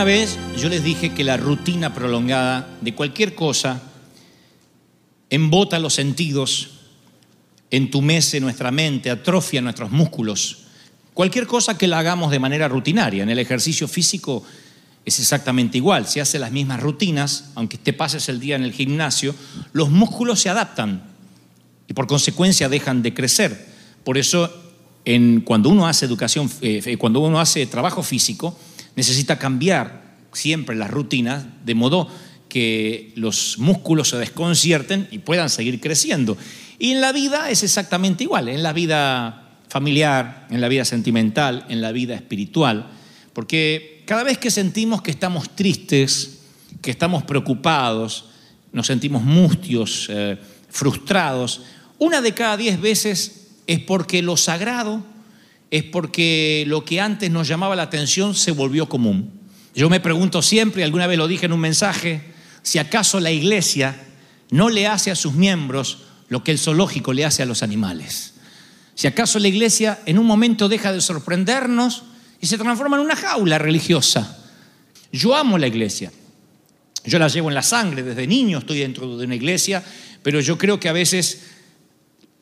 Alguna vez yo les dije que la rutina prolongada de cualquier cosa embota los sentidos, entumece nuestra mente, atrofia nuestros músculos. Cualquier cosa que la hagamos de manera rutinaria. En el ejercicio físico es exactamente igual. Si hace las mismas rutinas, aunque te pases el día en el gimnasio, los músculos se adaptan y por consecuencia dejan de crecer. Por eso, cuando uno hace educación, eh, eh, cuando uno hace trabajo físico, necesita cambiar siempre las rutinas de modo que los músculos se desconcierten y puedan seguir creciendo. Y en la vida es exactamente igual, en la vida familiar, en la vida sentimental, en la vida espiritual, porque cada vez que sentimos que estamos tristes, que estamos preocupados, nos sentimos mustios, eh, frustrados, una de cada diez veces es porque lo sagrado, es porque lo que antes nos llamaba la atención se volvió común. Yo me pregunto siempre, y alguna vez lo dije en un mensaje, si acaso la iglesia no le hace a sus miembros lo que el zoológico le hace a los animales. Si acaso la iglesia en un momento deja de sorprendernos y se transforma en una jaula religiosa. Yo amo la iglesia. Yo la llevo en la sangre, desde niño estoy dentro de una iglesia, pero yo creo que a veces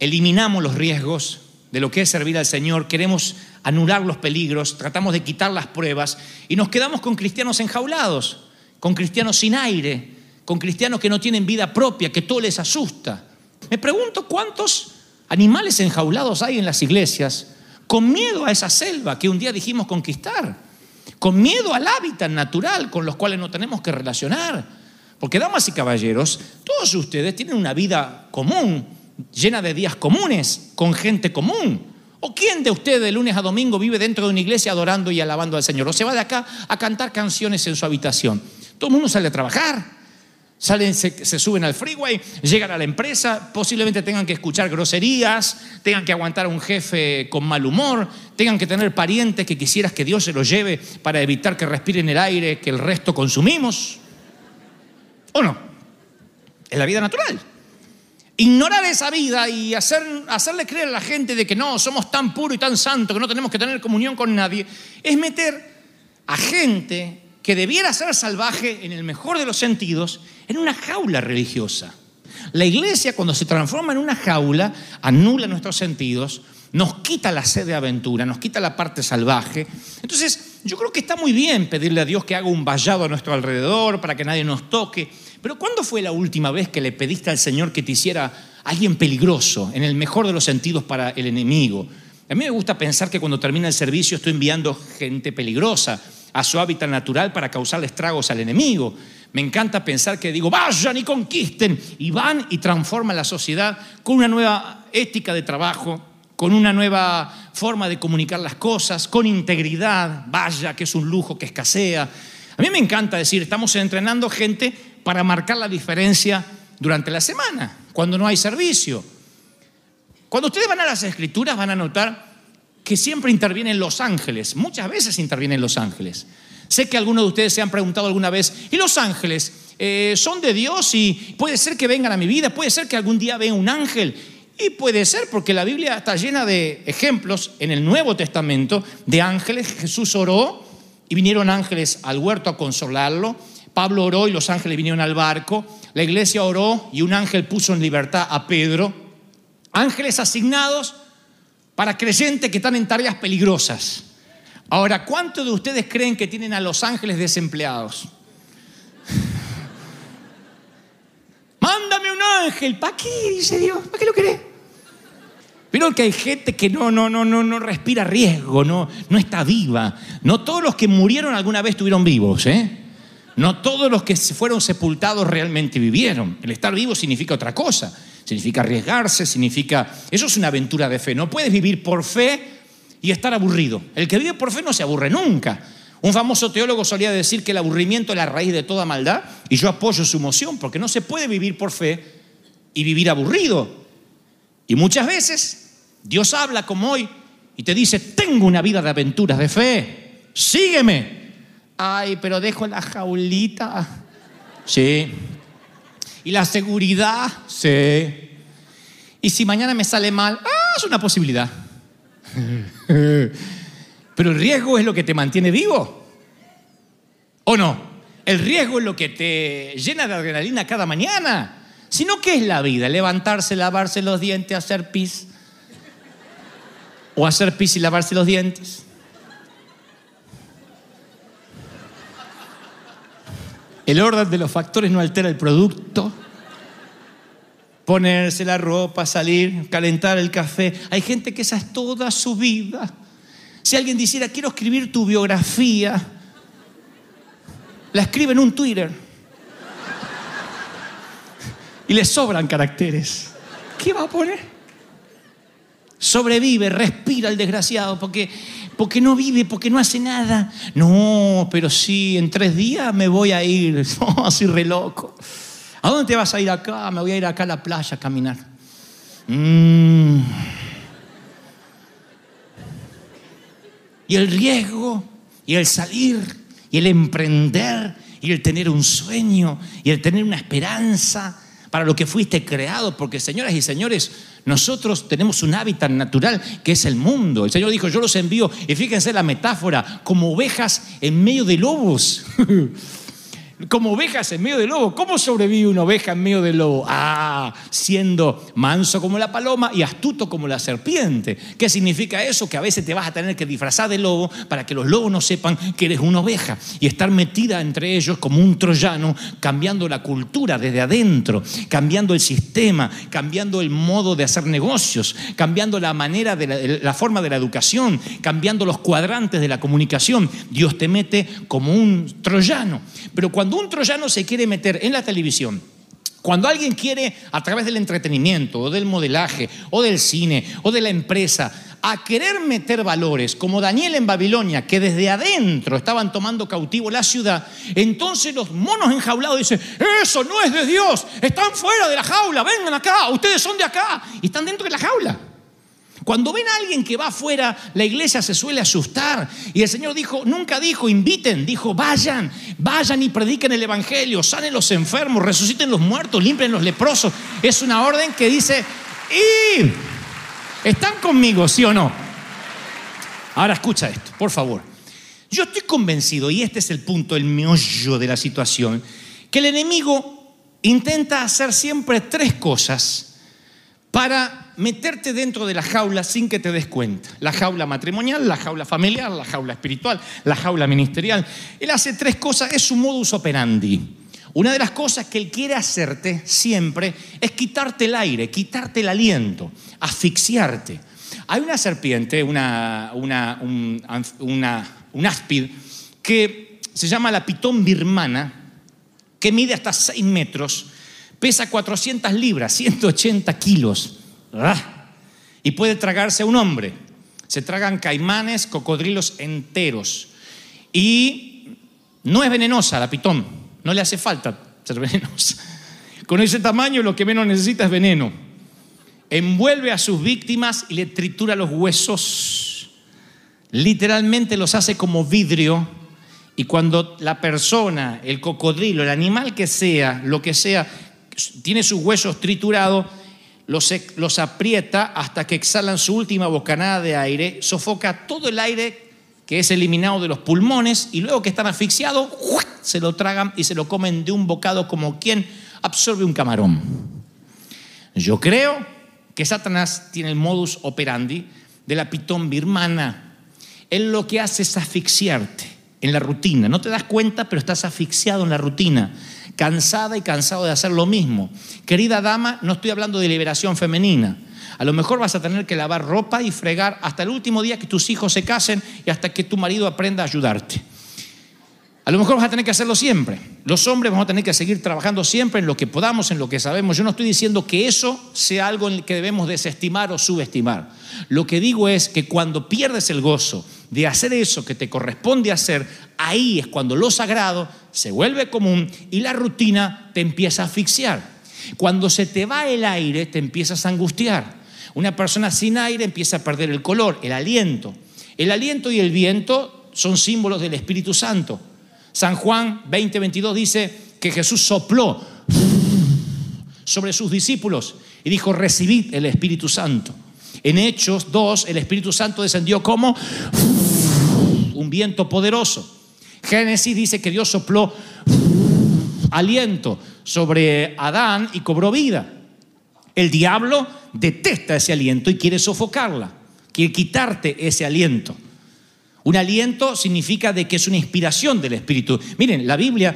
eliminamos los riesgos de lo que es servir al Señor, queremos anular los peligros, tratamos de quitar las pruebas y nos quedamos con cristianos enjaulados, con cristianos sin aire, con cristianos que no tienen vida propia, que todo les asusta. Me pregunto cuántos animales enjaulados hay en las iglesias con miedo a esa selva que un día dijimos conquistar, con miedo al hábitat natural con los cuales nos tenemos que relacionar. Porque, damas y caballeros, todos ustedes tienen una vida común, llena de días comunes, con gente común. ¿O quién de ustedes de lunes a domingo vive dentro de una iglesia adorando y alabando al Señor? ¿O se va de acá a cantar canciones en su habitación? Todo el mundo sale a trabajar. Salen, se, se suben al freeway, llegan a la empresa, posiblemente tengan que escuchar groserías, tengan que aguantar a un jefe con mal humor, tengan que tener parientes que quisieras que Dios se los lleve para evitar que respiren el aire que el resto consumimos. ¿O no? Es la vida natural. Ignorar esa vida y hacer, hacerle creer a la gente de que no, somos tan puros y tan santos que no tenemos que tener comunión con nadie, es meter a gente que debiera ser salvaje en el mejor de los sentidos en una jaula religiosa. La iglesia cuando se transforma en una jaula anula nuestros sentidos, nos quita la sed de aventura, nos quita la parte salvaje. Entonces, yo creo que está muy bien pedirle a Dios que haga un vallado a nuestro alrededor para que nadie nos toque. Pero ¿cuándo fue la última vez que le pediste al Señor que te hiciera alguien peligroso, en el mejor de los sentidos para el enemigo? A mí me gusta pensar que cuando termina el servicio estoy enviando gente peligrosa a su hábitat natural para causarle estragos al enemigo. Me encanta pensar que digo, vayan y conquisten, y van y transforman la sociedad con una nueva ética de trabajo, con una nueva forma de comunicar las cosas, con integridad, vaya, que es un lujo que escasea. A mí me encanta decir, estamos entrenando gente para marcar la diferencia durante la semana, cuando no hay servicio. Cuando ustedes van a las escrituras van a notar que siempre intervienen los ángeles, muchas veces intervienen los ángeles. Sé que algunos de ustedes se han preguntado alguna vez, ¿y los ángeles eh, son de Dios y puede ser que vengan a mi vida? ¿Puede ser que algún día venga un ángel? Y puede ser porque la Biblia está llena de ejemplos en el Nuevo Testamento de ángeles. Jesús oró y vinieron ángeles al huerto a consolarlo. Pablo oró y los ángeles vinieron al barco. La iglesia oró y un ángel puso en libertad a Pedro. Ángeles asignados para creyentes que están en tareas peligrosas. Ahora, ¿cuántos de ustedes creen que tienen a los ángeles desempleados? Mándame un ángel. ¿Para qué? Dice Dios. ¿Para qué lo querés? Pero que hay gente que no, no, no, no, no respira riesgo, no, no está viva. No todos los que murieron alguna vez estuvieron vivos, ¿eh? No todos los que fueron sepultados realmente vivieron. El estar vivo significa otra cosa. Significa arriesgarse, significa... Eso es una aventura de fe. No puedes vivir por fe y estar aburrido. El que vive por fe no se aburre nunca. Un famoso teólogo solía decir que el aburrimiento es la raíz de toda maldad y yo apoyo su moción porque no se puede vivir por fe y vivir aburrido. Y muchas veces Dios habla como hoy y te dice, tengo una vida de aventuras de fe, sígueme. Ay, pero dejo la jaulita. Sí. Y la seguridad, sí. Y si mañana me sale mal, ah, es una posibilidad. Pero el riesgo es lo que te mantiene vivo. ¿O no? El riesgo es lo que te llena de adrenalina cada mañana. Si no, ¿qué es la vida? Levantarse, lavarse los dientes, hacer pis. O hacer pis y lavarse los dientes. El orden de los factores no altera el producto. Ponerse la ropa, salir, calentar el café. Hay gente que esa es toda su vida. Si alguien dijera, quiero escribir tu biografía, la escribe en un Twitter. Y le sobran caracteres. ¿Qué va a poner? Sobrevive, respira el desgraciado, porque, porque no vive, porque no hace nada. No, pero sí, en tres días me voy a ir. No, así re loco. ¿A dónde te vas a ir acá? Me voy a ir acá a la playa a caminar. Mm. Y el riesgo, y el salir, y el emprender, y el tener un sueño, y el tener una esperanza para lo que fuiste creado, porque señoras y señores, nosotros tenemos un hábitat natural que es el mundo. El Señor dijo, yo los envío, y fíjense la metáfora, como ovejas en medio de lobos. como ovejas en medio de lobo. ¿Cómo sobrevive una oveja en medio del lobo? Ah, siendo manso como la paloma y astuto como la serpiente. ¿Qué significa eso? Que a veces te vas a tener que disfrazar de lobo para que los lobos no sepan que eres una oveja y estar metida entre ellos como un troyano, cambiando la cultura desde adentro, cambiando el sistema, cambiando el modo de hacer negocios, cambiando la manera de la, la forma de la educación, cambiando los cuadrantes de la comunicación. Dios te mete como un troyano. Pero cuando un troyano se quiere meter en la televisión, cuando alguien quiere, a través del entretenimiento, o del modelaje, o del cine, o de la empresa, a querer meter valores, como Daniel en Babilonia, que desde adentro estaban tomando cautivo la ciudad, entonces los monos enjaulados dicen, eso no es de Dios, están fuera de la jaula, vengan acá, ustedes son de acá, y están dentro de la jaula. Cuando ven a alguien que va afuera, la iglesia se suele asustar. Y el Señor dijo, nunca dijo, inviten, dijo, vayan, vayan y prediquen el Evangelio, sanen los enfermos, resuciten los muertos, limpien los leprosos. Es una orden que dice, id. ¿Están conmigo, sí o no? Ahora escucha esto, por favor. Yo estoy convencido, y este es el punto, el meollo de la situación, que el enemigo intenta hacer siempre tres cosas para meterte dentro de la jaula sin que te des cuenta. La jaula matrimonial, la jaula familiar, la jaula espiritual, la jaula ministerial. Él hace tres cosas, es su modus operandi. Una de las cosas que él quiere hacerte siempre es quitarte el aire, quitarte el aliento, asfixiarte. Hay una serpiente, una, una, un, una, un áspid, que se llama la pitón birmana, que mide hasta 6 metros, pesa 400 libras, 180 kilos. Y puede tragarse a un hombre. Se tragan caimanes, cocodrilos enteros. Y no es venenosa la pitón, no le hace falta ser venenosa. Con ese tamaño lo que menos necesita es veneno. Envuelve a sus víctimas y le tritura los huesos. Literalmente los hace como vidrio. Y cuando la persona, el cocodrilo, el animal que sea, lo que sea, tiene sus huesos triturados, los, los, aprieta hasta que exhalan su última bocanada de aire, sofoca todo el aire que es eliminado de los pulmones y luego que están asfixiados, se lo tragan y se lo comen de un bocado como quien absorbe un camarón. Yo creo que Satanás tiene el modus operandi de la pitón birmana. Él lo que hace es asfixiarte en la rutina. No te das cuenta, pero estás asfixiado en la rutina cansada y cansado de hacer lo mismo. Querida dama, no estoy hablando de liberación femenina. A lo mejor vas a tener que lavar ropa y fregar hasta el último día que tus hijos se casen y hasta que tu marido aprenda a ayudarte. A lo mejor vas a tener que hacerlo siempre. Los hombres vamos a tener que seguir trabajando siempre en lo que podamos, en lo que sabemos. Yo no estoy diciendo que eso sea algo en el que debemos desestimar o subestimar. Lo que digo es que cuando pierdes el gozo de hacer eso que te corresponde hacer, ahí es cuando lo sagrado se vuelve común y la rutina te empieza a asfixiar. Cuando se te va el aire, te empiezas a angustiar. Una persona sin aire empieza a perder el color, el aliento. El aliento y el viento son símbolos del Espíritu Santo. San Juan 20:22 dice que Jesús sopló sobre sus discípulos y dijo, recibid el Espíritu Santo. En Hechos 2, el Espíritu Santo descendió como un viento poderoso. Génesis dice que Dios sopló aliento sobre Adán y cobró vida. El diablo detesta ese aliento y quiere sofocarla, quiere quitarte ese aliento. Un aliento significa de que es una inspiración del Espíritu. Miren, la Biblia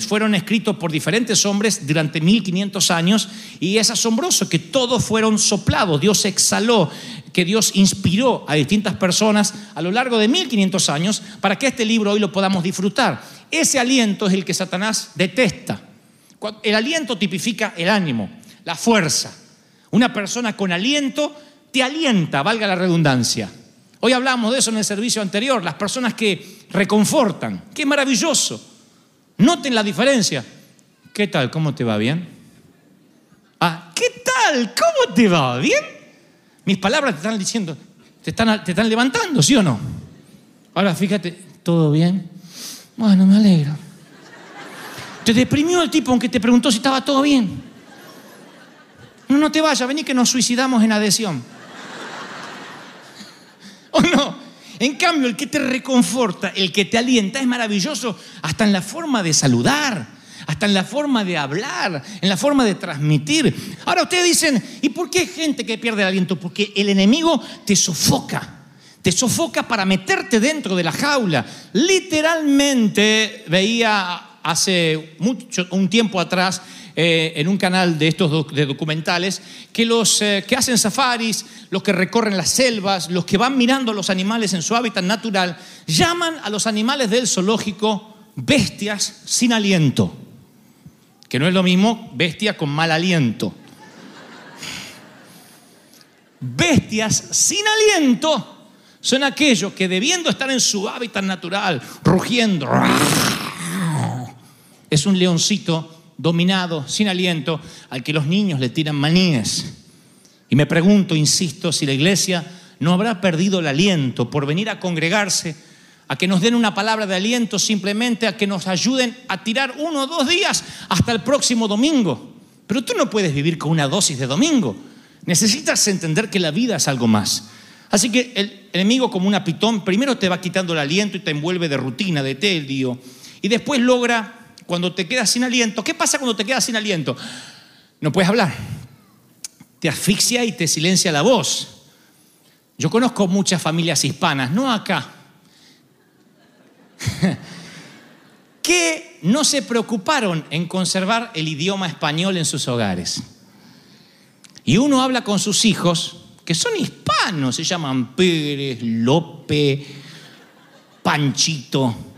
fueron escritos por diferentes hombres durante 1500 años y es asombroso que todos fueron soplados. Dios exhaló, que Dios inspiró a distintas personas a lo largo de 1500 años para que este libro hoy lo podamos disfrutar. Ese aliento es el que Satanás detesta. El aliento tipifica el ánimo, la fuerza. Una persona con aliento te alienta, valga la redundancia. Hoy hablamos de eso en el servicio anterior, las personas que reconfortan. Qué maravilloso. Noten la diferencia. ¿Qué tal? ¿Cómo te va bien? Ah, ¿qué tal? ¿Cómo te va bien? Mis palabras te están diciendo, te están, te están levantando, ¿sí o no? Ahora fíjate, ¿todo bien? Bueno, me alegro. Te deprimió el tipo aunque te preguntó si estaba todo bien. No, no te vayas, vení que nos suicidamos en adhesión. ¿O no? En cambio, el que te reconforta, el que te alienta, es maravilloso hasta en la forma de saludar, hasta en la forma de hablar, en la forma de transmitir. Ahora ustedes dicen, ¿y por qué hay gente que pierde el aliento? Porque el enemigo te sofoca. Te sofoca para meterte dentro de la jaula. Literalmente veía hace mucho, un tiempo atrás eh, en un canal de estos de documentales que los eh, que hacen safaris, los que recorren las selvas, los que van mirando a los animales en su hábitat natural, llaman a los animales del zoológico bestias sin aliento, que no es lo mismo bestia con mal aliento. Bestias sin aliento son aquellos que debiendo estar en su hábitat natural, rugiendo, es un leoncito dominado, sin aliento, al que los niños le tiran maníes. Y me pregunto, insisto, si la iglesia no habrá perdido el aliento por venir a congregarse, a que nos den una palabra de aliento, simplemente a que nos ayuden a tirar uno o dos días hasta el próximo domingo. Pero tú no puedes vivir con una dosis de domingo. Necesitas entender que la vida es algo más. Así que el enemigo como una pitón primero te va quitando el aliento y te envuelve de rutina, de tedio, y después logra cuando te quedas sin aliento. ¿Qué pasa cuando te quedas sin aliento? No puedes hablar. Te asfixia y te silencia la voz. Yo conozco muchas familias hispanas, no acá, que no se preocuparon en conservar el idioma español en sus hogares. Y uno habla con sus hijos, que son hispanos, se llaman Pérez, López, Panchito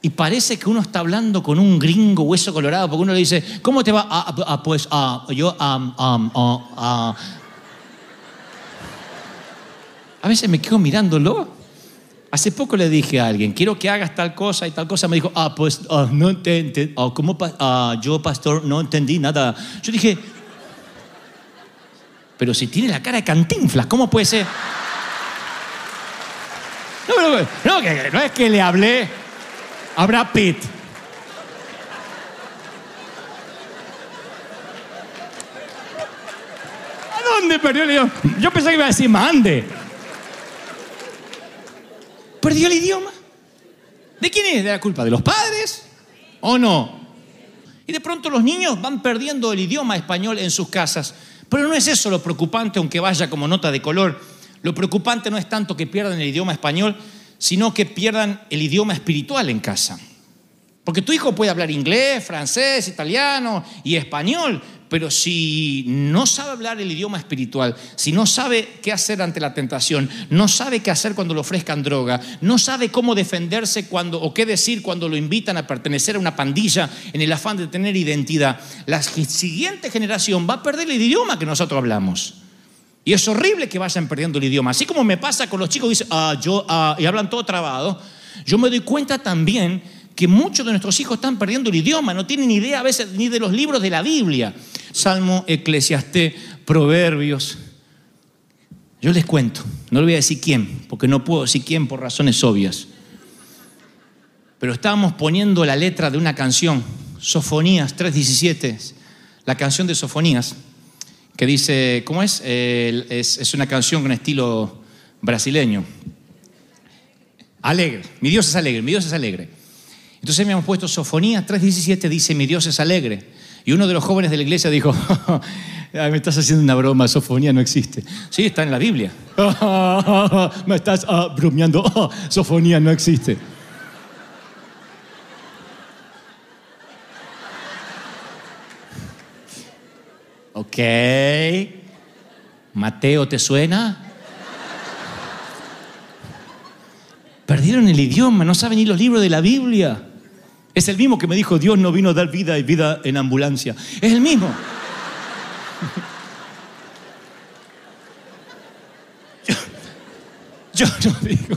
y parece que uno está hablando con un gringo hueso colorado, porque uno le dice, ¿cómo te va? Ah, ah, ah pues yo... a veces me quedo mirándolo. Hace poco le dije a alguien, quiero que hagas tal cosa y tal cosa. Me dijo, ah, pues no entendí, ¿cómo yo, pastor, no entendí nada. Yo dije, pero si tiene la cara de cantinflas, ¿cómo puede ser? No, no, no, no es que le hablé Habrá. ¿A dónde perdió el idioma? Yo pensé que iba a decir mande. ¿Perdió el idioma? ¿De quién es? ¿De la culpa? ¿De los padres? ¿O no? Y de pronto los niños van perdiendo el idioma español en sus casas. Pero no es eso lo preocupante, aunque vaya como nota de color. Lo preocupante no es tanto que pierdan el idioma español, sino que pierdan el idioma espiritual en casa. Porque tu hijo puede hablar inglés, francés, italiano y español, pero si no sabe hablar el idioma espiritual, si no sabe qué hacer ante la tentación, no sabe qué hacer cuando le ofrezcan droga, no sabe cómo defenderse cuando o qué decir cuando lo invitan a pertenecer a una pandilla en el afán de tener identidad, la siguiente generación va a perder el idioma que nosotros hablamos. Y es horrible que vayan perdiendo el idioma. Así como me pasa con los chicos dicen, ah, yo, ah", y hablan todo trabado, yo me doy cuenta también que muchos de nuestros hijos están perdiendo el idioma, no tienen idea a veces ni de los libros de la Biblia. Salmo, Eclesiastés, Proverbios. Yo les cuento, no le voy a decir quién, porque no puedo decir quién por razones obvias. Pero estábamos poniendo la letra de una canción, Sofonías 3.17, la canción de Sofonías, que dice, ¿cómo es? Eh, es? Es una canción con estilo brasileño. Alegre, mi Dios es alegre, mi Dios es alegre. Entonces me hemos puesto Sofonías 3.17, dice, mi Dios es alegre. Y uno de los jóvenes de la iglesia dijo, me estás haciendo una broma, Sofonía no existe. Sí, está en la Biblia. me estás bromeando, Sofonía no existe. Ok. Mateo, ¿te suena? Perdieron el idioma, no saben ni los libros de la Biblia. Es el mismo que me dijo, Dios no vino a dar vida y vida en ambulancia. Es el mismo. Yo, yo no digo.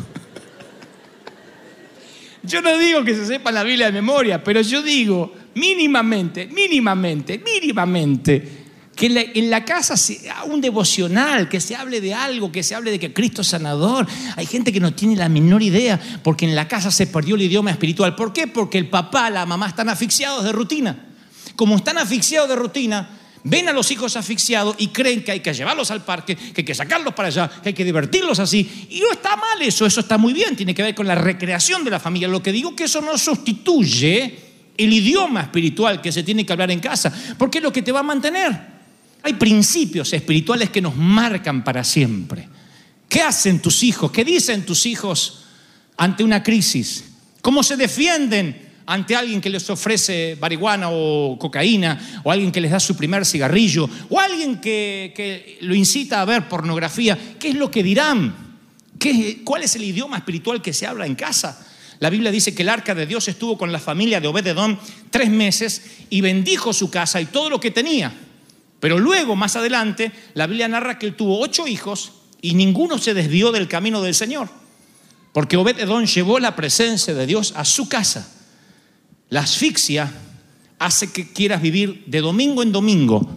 Yo no digo que se sepa la Biblia de memoria, pero yo digo mínimamente, mínimamente, mínimamente que en la, casa sea un devocional, que se hable de algo, que se hable de que Cristo es sanador. Hay gente que no tiene la menor idea porque en la casa se perdió el idioma espiritual. ¿Por qué? Porque el papá, la mamá están asfixiados de rutina. Como están asfixiados de rutina, ven a los hijos asfixiados y creen que hay que llevarlos al parque, que hay que sacarlos para allá, que hay que divertirlos así. Y no está mal eso, eso está muy bien, tiene que ver con la recreación de la familia. Lo que digo que eso no sustituye el idioma espiritual que se tiene que hablar en casa, porque es lo que te va a mantener. Hay principios espirituales que nos marcan para siempre. ¿Qué hacen tus hijos? ¿Qué dicen tus hijos ante una crisis? ¿Cómo se defienden ante alguien que les ofrece marihuana o cocaína, o alguien que les da su primer cigarrillo, o alguien que, lo incita a ver pornografía? ¿Qué es lo que dirán? ¿Qué, ¿Cuál es el idioma espiritual que se habla en casa? La Biblia dice que el arca de Dios estuvo con la familia de Obededón tres meses y bendijo su casa y todo lo que tenía. Pero luego, más adelante, la Biblia narra que tuvo ocho hijos y ninguno se desvió del camino del Señor. Porque Obed Edom llevó la presencia de Dios a su casa. La asfixia hace que quieras vivir de domingo en domingo,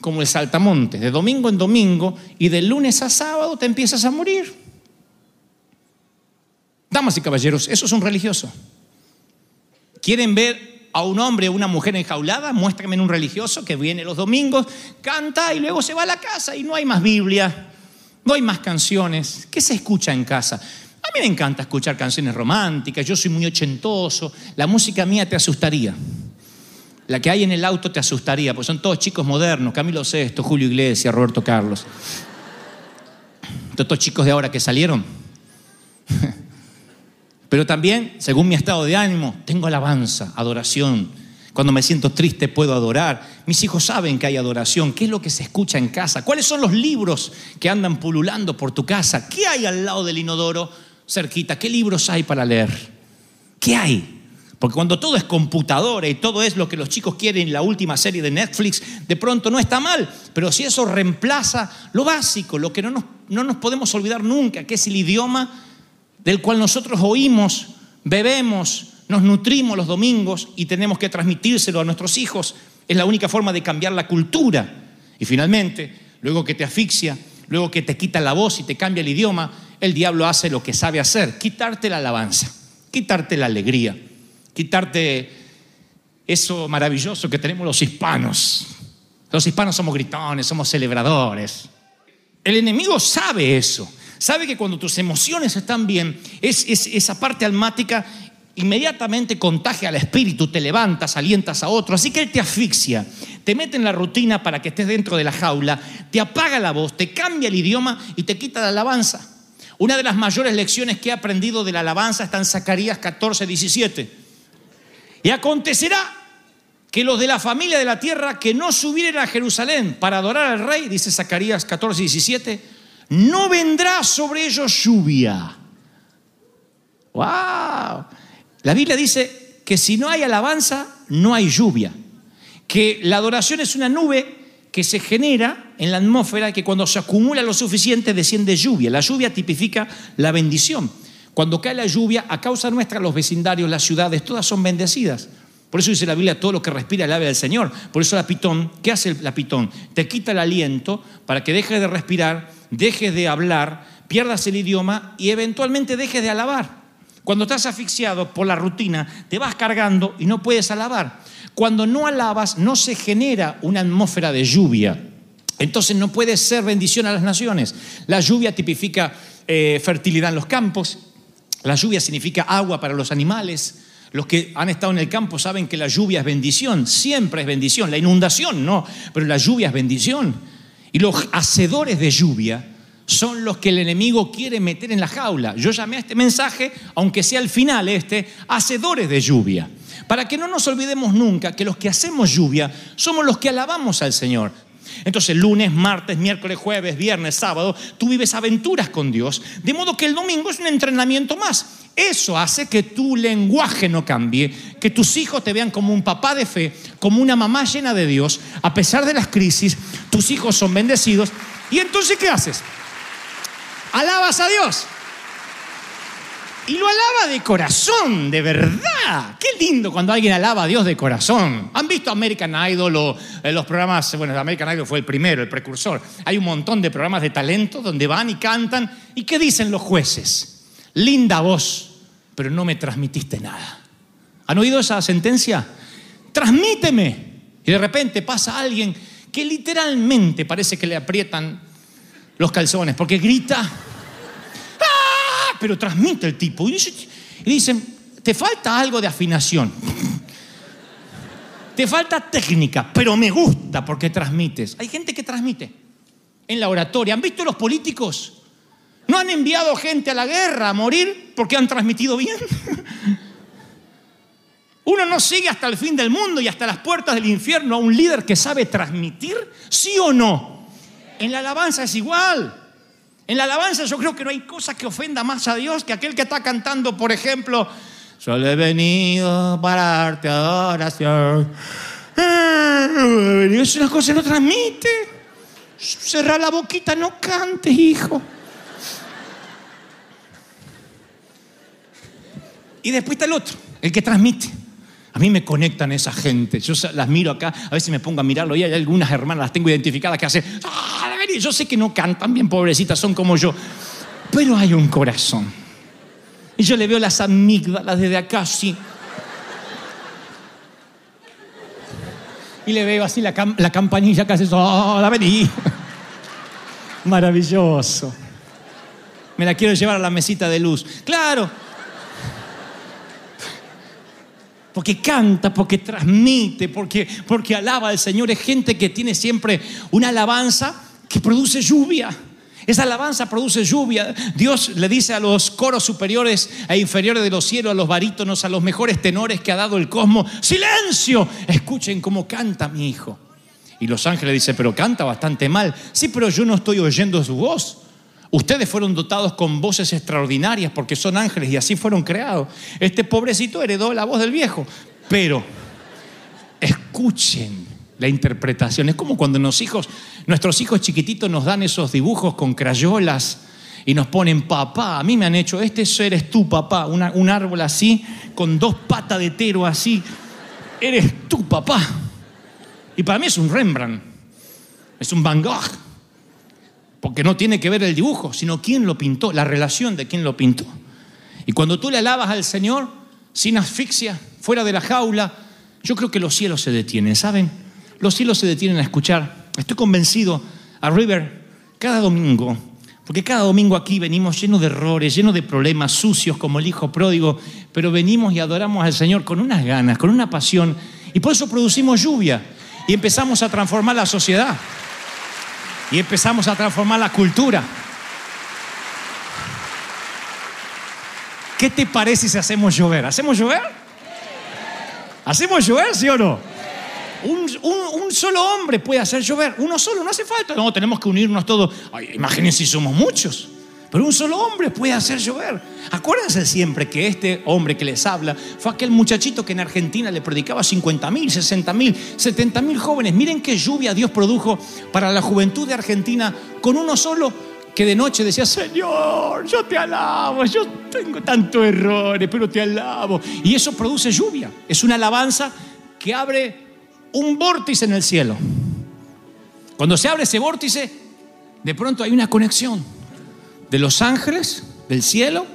como el saltamonte, de domingo en domingo, y de lunes a sábado te empiezas a morir. Damas y caballeros, eso es un religioso. ¿Quieren ver a un hombre o una mujer enjaulada, muéstrame en un religioso que viene los domingos, canta y luego se va a la casa y no hay más Biblia, no hay más canciones. ¿Qué se escucha en casa? A mí me encanta escuchar canciones románticas, yo soy muy ochentoso, la música mía te asustaría. La que hay en el auto te asustaría, pues son todos chicos modernos, Camilo Sesto, Julio Iglesias, Roberto Carlos. Todos chicos de ahora que salieron. Pero también, según mi estado de ánimo, tengo alabanza, adoración. Cuando me siento triste puedo adorar. Mis hijos saben que hay adoración. ¿Qué es lo que se escucha en casa? ¿Cuáles son los libros que andan pululando por tu casa? ¿Qué hay al lado del inodoro cerquita? ¿Qué libros hay para leer? ¿Qué hay? Porque cuando todo es computadora y todo es lo que los chicos quieren en la última serie de Netflix, de pronto no está mal. Pero si eso reemplaza lo básico, lo que no nos, no nos podemos olvidar nunca, que es el idioma del cual nosotros oímos, bebemos, nos nutrimos los domingos y tenemos que transmitírselo a nuestros hijos. Es la única forma de cambiar la cultura. Y finalmente, luego que te asfixia, luego que te quita la voz y te cambia el idioma, el diablo hace lo que sabe hacer, quitarte la alabanza, quitarte la alegría, quitarte eso maravilloso que tenemos los hispanos. Los hispanos somos gritones, somos celebradores. El enemigo sabe eso. Sabe que cuando tus emociones están bien, es, esa parte almática inmediatamente contagia al espíritu, te levantas, alientas a otro. Así que Él te asfixia, te mete en la rutina para que estés dentro de la jaula, te apaga la voz, te cambia el idioma y te quita la alabanza. Una de las mayores lecciones que he aprendido de la alabanza está en Zacarías 14, 17. Y acontecerá que los de la familia de la tierra que no subieran a Jerusalén para adorar al rey, dice Zacarías 14, 17, no vendrá sobre ellos lluvia. ¡Wow! La Biblia dice que si no hay alabanza, no hay lluvia. Que la adoración es una nube que se genera en la atmósfera que cuando se acumula lo suficiente desciende lluvia. La lluvia tipifica la bendición. Cuando cae la lluvia, a causa nuestra, los vecindarios, las ciudades, todas son bendecidas. Por eso dice la Biblia, todo lo que respira el ave del Señor. Por eso la pitón, ¿qué hace la pitón? Te quita el aliento para que dejes de respirar, dejes de hablar, pierdas el idioma y eventualmente dejes de alabar. Cuando estás asfixiado por la rutina, te vas cargando y no puedes alabar. Cuando no alabas, no se genera una atmósfera de lluvia. Entonces no puede ser bendición a las naciones. La lluvia tipifica eh, fertilidad en los campos. La lluvia significa agua para los animales. Los que han estado en el campo saben que la lluvia es bendición, siempre es bendición. La inundación no, pero la lluvia es bendición. Y los hacedores de lluvia son los que el enemigo quiere meter en la jaula. Yo llamé a este mensaje, aunque sea el final este, hacedores de lluvia. Para que no nos olvidemos nunca que los que hacemos lluvia somos los que alabamos al Señor. Entonces lunes, martes, miércoles, jueves, viernes, sábado, tú vives aventuras con Dios, de modo que el domingo es un entrenamiento más. Eso hace que tu lenguaje no cambie, que tus hijos te vean como un papá de fe, como una mamá llena de Dios. A pesar de las crisis, tus hijos son bendecidos. ¿Y entonces qué haces? Alabas a Dios. Y lo alaba de corazón, de verdad. Qué lindo cuando alguien alaba a Dios de corazón. ¿Han visto American Idol o eh, los programas? Bueno, American Idol fue el primero, el precursor. Hay un montón de programas de talento donde van y cantan. ¿Y qué dicen los jueces? Linda voz, pero no me transmitiste nada. ¿Han oído esa sentencia? Transmíteme. Y de repente pasa alguien que literalmente parece que le aprietan los calzones porque grita pero transmite el tipo. Y, dicen, te falta algo de afinación. te falta técnica, pero me gusta porque transmites. Hay gente que transmite en la oratoria. ¿Han visto los políticos? ¿No han enviado gente a la guerra a morir porque han transmitido bien? Uno no sigue hasta el fin del mundo y hasta las puertas del infierno a un líder que sabe transmitir, ¿sí o no? En la alabanza es igual. En la alabanza yo creo que no hay cosa que ofenda más a Dios que aquel que está cantando, por ejemplo, solo he venido para darte adoración. Es una cosa que no transmite. Cerra la boquita, no cantes, hijo. Y después está el otro, el que transmite. A mí me conectan esa gente. Yo las miro acá, a veces me pongo a mirarlo y hay algunas hermanas, las tengo identificadas, que hacen. ¡Ah, yo sé que no cantan bien, pobrecitas, son como yo. Pero hay un corazón. Y yo le veo las amígdalas desde acá, así. Y le veo así la, la campanilla que hace. ¡Oh, la vení! Maravilloso. Me la quiero llevar a la mesita de luz. Claro porque canta, porque transmite, porque, porque alaba al Señor. Es gente que tiene siempre una alabanza que produce lluvia. Esa alabanza produce lluvia. Dios le dice a los coros superiores e inferiores de los cielos, a los barítonos, a los mejores tenores que ha dado el cosmos, silencio, escuchen cómo canta mi hijo. Y los ángeles dicen, pero canta bastante mal. Sí, pero yo no estoy oyendo su voz. Ustedes fueron dotados con voces extraordinarias porque son ángeles y así fueron creados. Este pobrecito heredó la voz del viejo. Pero escuchen la interpretación. Es como cuando nuestros hijos chiquititos nos dan esos dibujos con crayolas y nos ponen papá. A mí me han hecho, este eres tú, papá. un árbol así, con dos patas de tero así. Eres tú, papá. Y para mí es un Rembrandt. Es un Van Gogh porque no tiene que ver el dibujo, sino quién lo pintó, la relación de quién lo pintó. Y cuando tú le alabas al Señor, sin asfixia, fuera de la jaula, yo creo que los cielos se detienen, ¿saben? Los cielos se detienen a escuchar. Estoy convencido, a River, cada domingo, porque cada domingo aquí venimos llenos de errores, llenos de problemas, sucios como el hijo pródigo, pero venimos y adoramos al Señor con unas ganas, con una pasión, y por eso producimos lluvia y empezamos a transformar la sociedad y empezamos a transformar la cultura. ¿Qué te parece si hacemos llover? ¿Hacemos llover? ¿Hacemos llover, sí o no? Un, un- un solo hombre puede hacer llover. Uno solo, no hace falta. No, tenemos que unirnos todos. Ay, imagínense si somos muchos. Pero un solo hombre puede hacer llover. Acuérdense siempre que este hombre que les habla fue aquel muchachito que en Argentina le predicaba a 50 mil, 60 mil, 70 mil jóvenes. Miren qué lluvia Dios produjo para la juventud de Argentina con uno solo que de noche decía, Señor, yo te alabo, yo tengo tantos errores, pero te alabo. Y eso produce lluvia. Es una alabanza que abre un vórtice en el cielo. Cuando se abre ese vórtice, de pronto hay una conexión de los ángeles, del cielo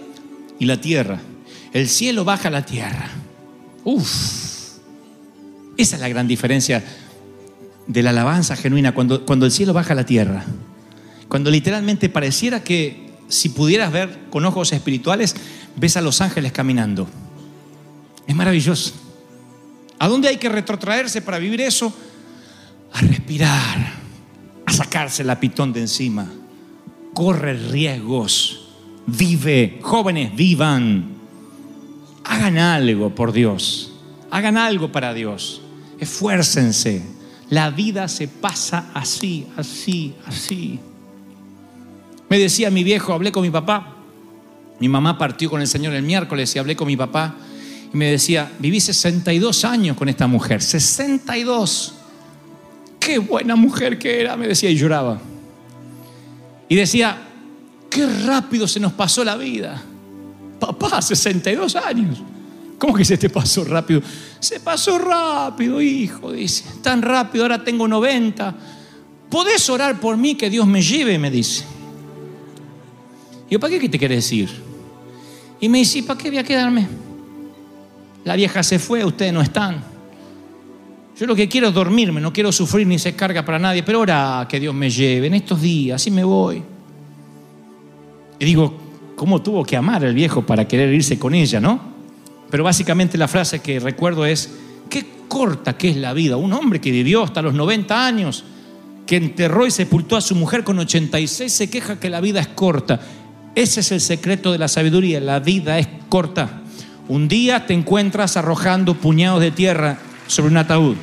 y la tierra. El cielo baja la tierra. Uf. Esa es la gran diferencia de la alabanza genuina, cuando, cuando el cielo baja la tierra. Cuando literalmente pareciera que si pudieras ver con ojos espirituales, ves a los ángeles caminando. Es maravilloso. ¿A dónde hay que retrotraerse para vivir eso? A respirar, a sacarse la pitón de encima. Corre riesgos, vive, jóvenes, vivan. Hagan algo por Dios, hagan algo para Dios, esfuércense. La vida se pasa así, así, así. Me decía mi viejo, hablé con mi papá. Mi mamá partió con el Señor el miércoles y hablé con mi papá. Y me decía, viví 62 años con esta mujer, 62. Qué buena mujer que era, me decía y lloraba. Y decía, qué rápido se nos pasó la vida. Papá, 62 años. ¿Cómo que se te pasó rápido? Se pasó rápido, hijo, dice. Tan rápido, ahora tengo 90. ¿Podés orar por mí que Dios me lleve? Me dice. Y yo, ¿para qué te querés decir? Y me dice, ¿para qué voy a quedarme? La vieja se fue, ustedes no están. Yo lo que quiero es dormirme, no quiero sufrir ni se carga para nadie, pero ahora que Dios me lleve en estos días, así me voy. Y digo, ¿cómo tuvo que amar el viejo para querer irse con ella, no? Pero básicamente la frase que recuerdo es, qué corta que es la vida. Un hombre que vivió hasta los 90 años, que enterró y sepultó a su mujer con 86, se queja que la vida es corta. Ese es el secreto de la sabiduría, la vida es corta. Un día te encuentras arrojando puñados de tierra sobre un ataúd.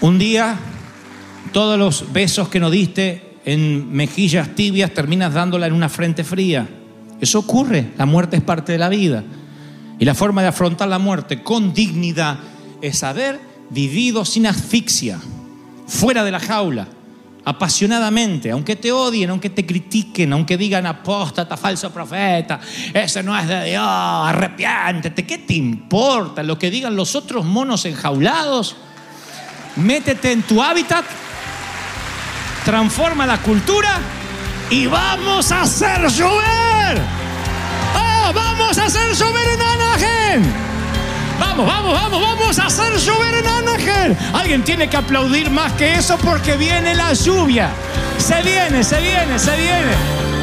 Un día todos los besos que no diste en mejillas tibias terminas dándola en una frente fría. Eso ocurre, la muerte es parte de la vida. Y la forma de afrontar la muerte con dignidad es haber vivido sin asfixia, fuera de la jaula, apasionadamente, aunque te odien, aunque te critiquen, aunque digan apóstata, falso profeta, eso no es de Dios, arrepiéntete, ¿qué te importa lo que digan los otros monos enjaulados? Métete en tu hábitat, transforma la cultura y vamos a hacer llover. ¡Ah, vamos a hacer llover en Anaheim! Vamos, vamos, vamos, vamos a hacer llover en Anaheim. Alguien tiene que aplaudir más que eso porque viene la lluvia. Se viene, se viene, se viene.